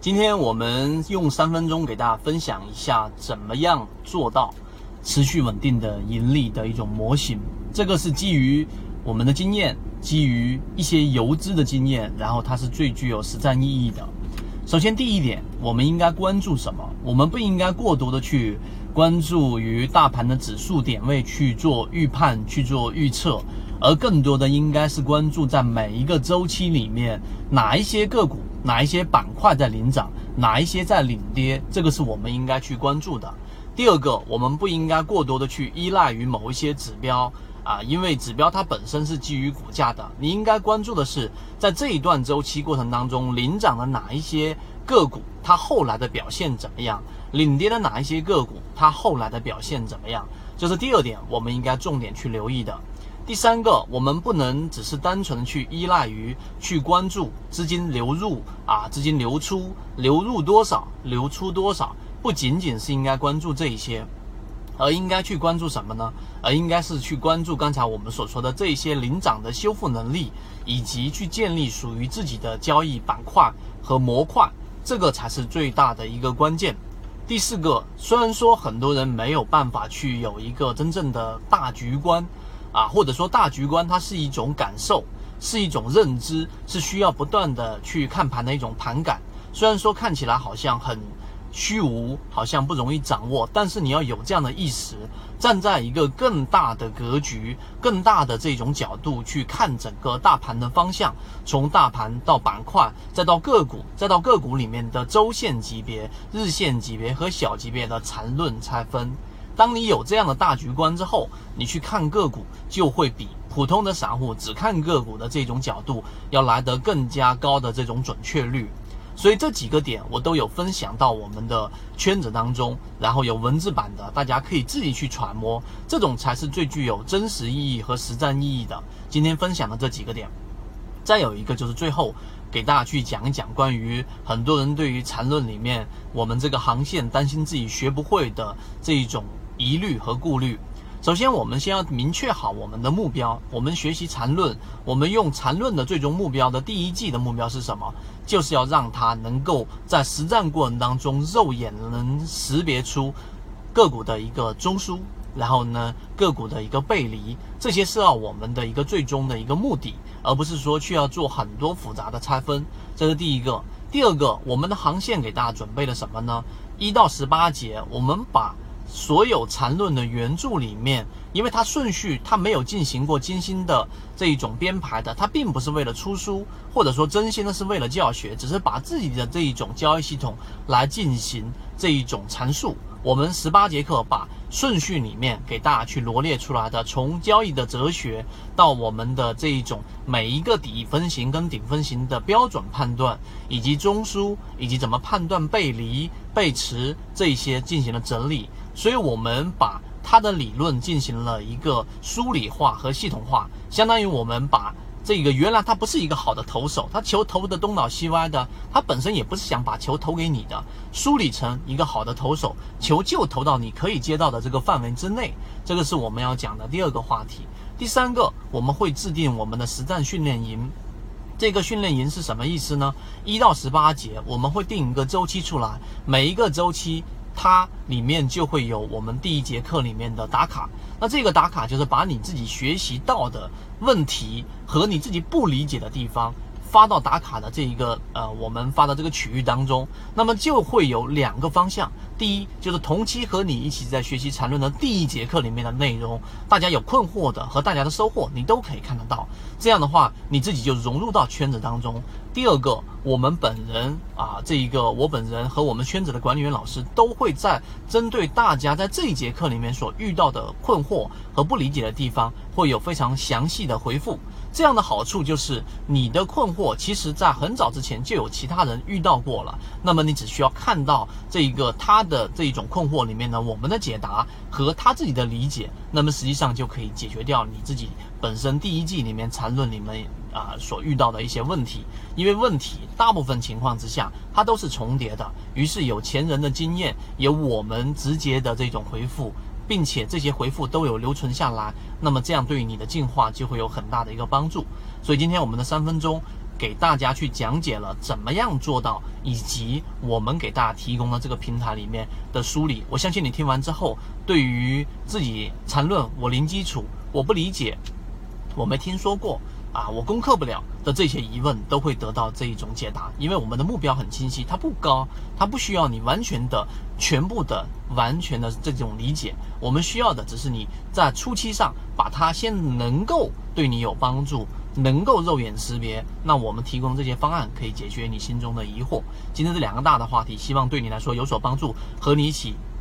今天我们用三分钟给大家分享一下，怎么样做到持续稳定的盈利的一种模型。这个是基于我们的经验，基于一些游资的经验，然后它是最具有实战意义的。首先，第一点，我们应该关注什么？我们不应该过多的去关注于大盘的指数点位去做预判、去做预测，而更多的应该是关注在每一个周期里面哪一些个股。哪一些板块在领涨，哪一些在领跌，这个是我们应该去关注的。第二个，我们不应该过多的去依赖于某一些指标啊，因为指标它本身是基于股价的。你应该关注的是，在这一段周期过程当中，领涨的哪一些个股，它后来的表现怎么样？领跌的哪一些个股，它后来的表现怎么样？这是第二点，我们应该重点去留意的。第三个，我们不能只是单纯去依赖于去关注资金流入啊，资金流出，流入多少，流出多少，不仅仅是应该关注这一些，而应该去关注什么呢？而应该是去关注刚才我们所说的这些领涨的修复能力，以及去建立属于自己的交易板块和模块，这个才是最大的一个关键。第四个，虽然说很多人没有办法去有一个真正的大局观。啊，或者说大局观，它是一种感受，是一种认知，是需要不断的去看盘的一种盘感。虽然说看起来好像很虚无，好像不容易掌握，但是你要有这样的意识，站在一个更大的格局、更大的这种角度去看整个大盘的方向，从大盘到板块，再到个股，再到个股里面的周线级别、日线级别和小级别的缠论拆分。当你有这样的大局观之后，你去看个股就会比普通的散户只看个股的这种角度要来得更加高的这种准确率。所以这几个点我都有分享到我们的圈子当中，然后有文字版的，大家可以自己去揣摩，这种才是最具有真实意义和实战意义的。今天分享的这几个点，再有一个就是最后给大家去讲一讲关于很多人对于缠论里面我们这个航线担心自己学不会的这一种。疑虑和顾虑。首先，我们先要明确好我们的目标。我们学习缠论，我们用缠论的最终目标的第一季的目标是什么？就是要让它能够在实战过程当中肉眼能识别出个股的一个中枢，然后呢个股的一个背离，这些是要我们的一个最终的一个目的，而不是说去要做很多复杂的拆分。这是第一个。第二个，我们的航线给大家准备了什么呢？一到十八节，我们把。所有缠论的原著里面，因为它顺序它没有进行过精心的这一种编排的，它并不是为了出书，或者说真心的是为了教学，只是把自己的这一种交易系统来进行这一种阐述。我们十八节课把顺序里面给大家去罗列出来的，从交易的哲学到我们的这一种每一个底分型跟顶分型的标准判断，以及中枢，以及怎么判断背离、背驰这些进行了整理。所以我们把它的理论进行了一个梳理化和系统化，相当于我们把这个原来他不是一个好的投手，他球投的东倒西歪的，他本身也不是想把球投给你的，梳理成一个好的投手，球就投到你可以接到的这个范围之内，这个是我们要讲的第二个话题。第三个，我们会制定我们的实战训练营，这个训练营是什么意思呢？一到十八节，我们会定一个周期出来，每一个周期。它里面就会有我们第一节课里面的打卡，那这个打卡就是把你自己学习到的问题和你自己不理解的地方。发到打卡的这一个呃，我们发的这个区域当中，那么就会有两个方向。第一，就是同期和你一起在学习缠论的第一节课里面的内容，大家有困惑的和大家的收获，你都可以看得到。这样的话，你自己就融入到圈子当中。第二个，我们本人啊，这一个我本人和我们圈子的管理员老师都会在针对大家在这一节课里面所遇到的困惑和不理解的地方，会有非常详细的回复。这样的好处就是，你的困惑其实在很早之前就有其他人遇到过了。那么你只需要看到这一个他的这一种困惑里面呢，我们的解答和他自己的理解，那么实际上就可以解决掉你自己本身第一季里面缠论里面啊所遇到的一些问题。因为问题大部分情况之下它都是重叠的，于是有前人的经验，有我们直接的这种回复。并且这些回复都有留存下来，那么这样对于你的进化就会有很大的一个帮助。所以今天我们的三分钟给大家去讲解了怎么样做到，以及我们给大家提供的这个平台里面的梳理。我相信你听完之后，对于自己缠论我零基础，我不理解，我没听说过。啊，我攻克不了的这些疑问都会得到这一种解答，因为我们的目标很清晰，它不高，它不需要你完全的、全部的、完全的这种理解，我们需要的只是你在初期上把它先能够对你有帮助，能够肉眼识别，那我们提供这些方案可以解决你心中的疑惑。今天这两个大的话题，希望对你来说有所帮助，和你一起